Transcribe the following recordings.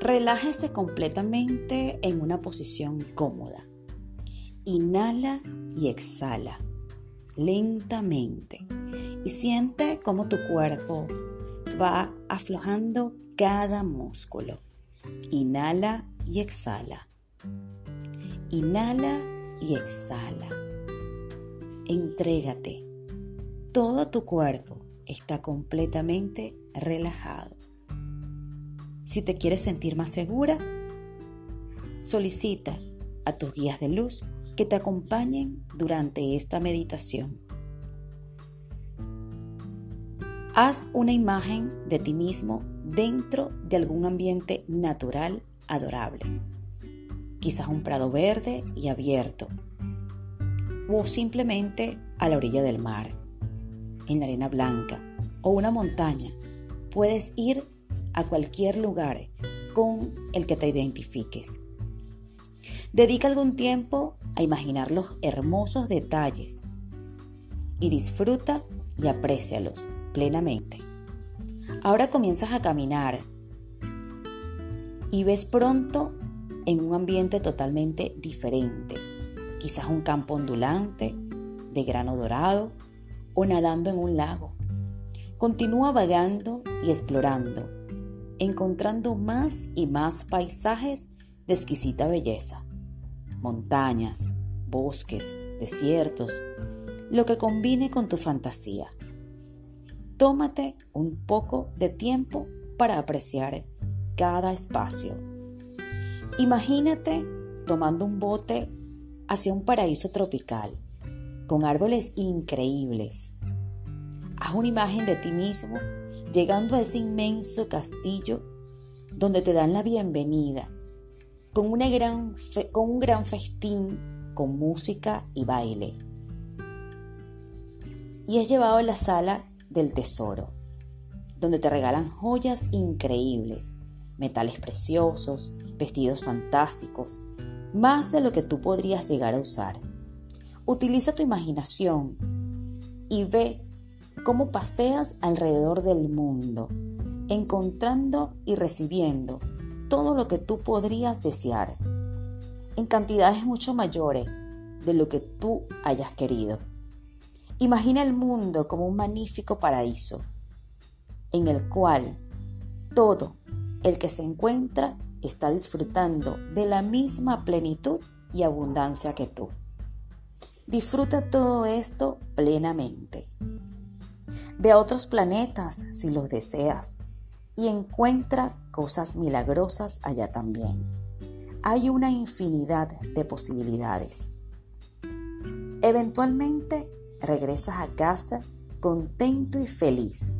Relájese completamente en una posición cómoda. Inhala y exhala lentamente y siente cómo tu cuerpo va aflojando cada músculo. Inhala y exhala. Inhala y exhala. Entrégate. Todo tu cuerpo está completamente relajado. Si te quieres sentir más segura, solicita a tus guías de luz que te acompañen durante esta meditación. Haz una imagen de ti mismo dentro de algún ambiente natural adorable, quizás un prado verde y abierto, o simplemente a la orilla del mar, en la arena blanca o una montaña. Puedes ir a cualquier lugar con el que te identifiques. Dedica algún tiempo a imaginar los hermosos detalles y disfruta y aprécialos plenamente. Ahora comienzas a caminar y ves pronto en un ambiente totalmente diferente, quizás un campo ondulante de grano dorado o nadando en un lago. Continúa vagando y explorando, encontrando más y más paisajes de exquisita belleza, montañas, bosques, desiertos, lo que combine con tu fantasía. Tómate un poco de tiempo para apreciar cada espacio. Imagínate tomando un bote hacia un paraíso tropical, con árboles increíbles. Haz una imagen de ti mismo llegando a ese inmenso castillo donde te dan la bienvenida, con, una gran con un gran festín, con música y baile. Y es llevado a la sala del tesoro, donde te regalan joyas increíbles, metales preciosos, vestidos fantásticos, más de lo que tú podrías llegar a usar. Utiliza tu imaginación y ve cómo paseas alrededor del mundo, encontrando y recibiendo todo lo que tú podrías desear, en cantidades mucho mayores de lo que tú hayas querido. Imagina el mundo como un magnífico paraíso, en el cual todo el que se encuentra está disfrutando de la misma plenitud y abundancia que tú. Disfruta todo esto plenamente. Ve a otros planetas si los deseas y encuentra cosas milagrosas allá también. Hay una infinidad de posibilidades. Eventualmente regresas a casa contento y feliz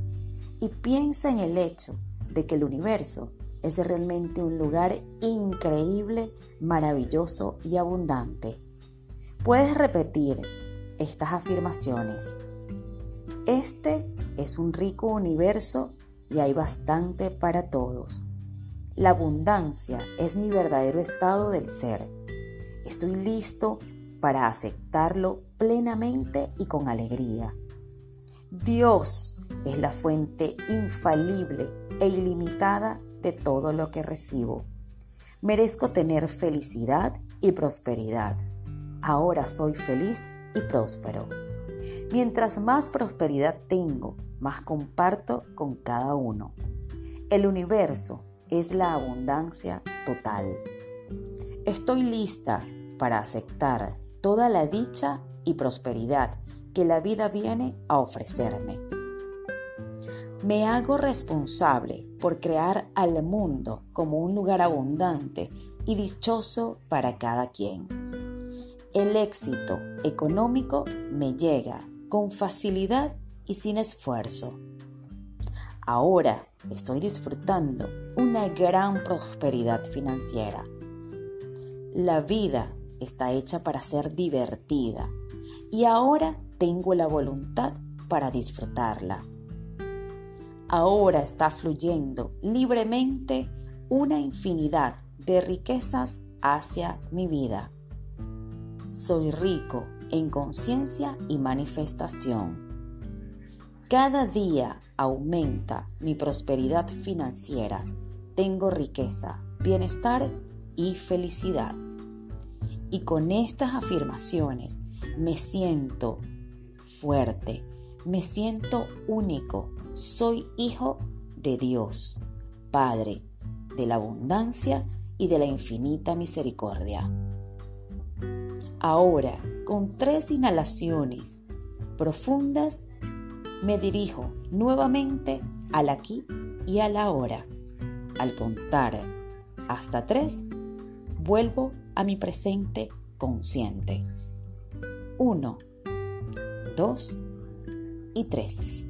y piensa en el hecho de que el universo es realmente un lugar increíble, maravilloso y abundante. Puedes repetir estas afirmaciones. Este es un rico universo y hay bastante para todos. La abundancia es mi verdadero estado del ser. Estoy listo para aceptarlo plenamente y con alegría. Dios es la fuente infalible e ilimitada de todo lo que recibo. Merezco tener felicidad y prosperidad. Ahora soy feliz y próspero. Mientras más prosperidad tengo, más comparto con cada uno. El universo es la abundancia total. Estoy lista para aceptar toda la dicha y prosperidad que la vida viene a ofrecerme. Me hago responsable por crear al mundo como un lugar abundante y dichoso para cada quien. El éxito económico me llega con facilidad y sin esfuerzo. Ahora estoy disfrutando una gran prosperidad financiera. La vida está hecha para ser divertida y ahora tengo la voluntad para disfrutarla. Ahora está fluyendo libremente una infinidad de riquezas hacia mi vida. Soy rico en conciencia y manifestación. Cada día aumenta mi prosperidad financiera. Tengo riqueza, bienestar y felicidad. Y con estas afirmaciones me siento fuerte, me siento único, soy hijo de Dios, Padre de la abundancia y de la infinita misericordia. Ahora, con tres inhalaciones profundas, me dirijo nuevamente al aquí y a la hora. Al contar hasta tres, vuelvo a mi presente consciente. Uno, dos y tres.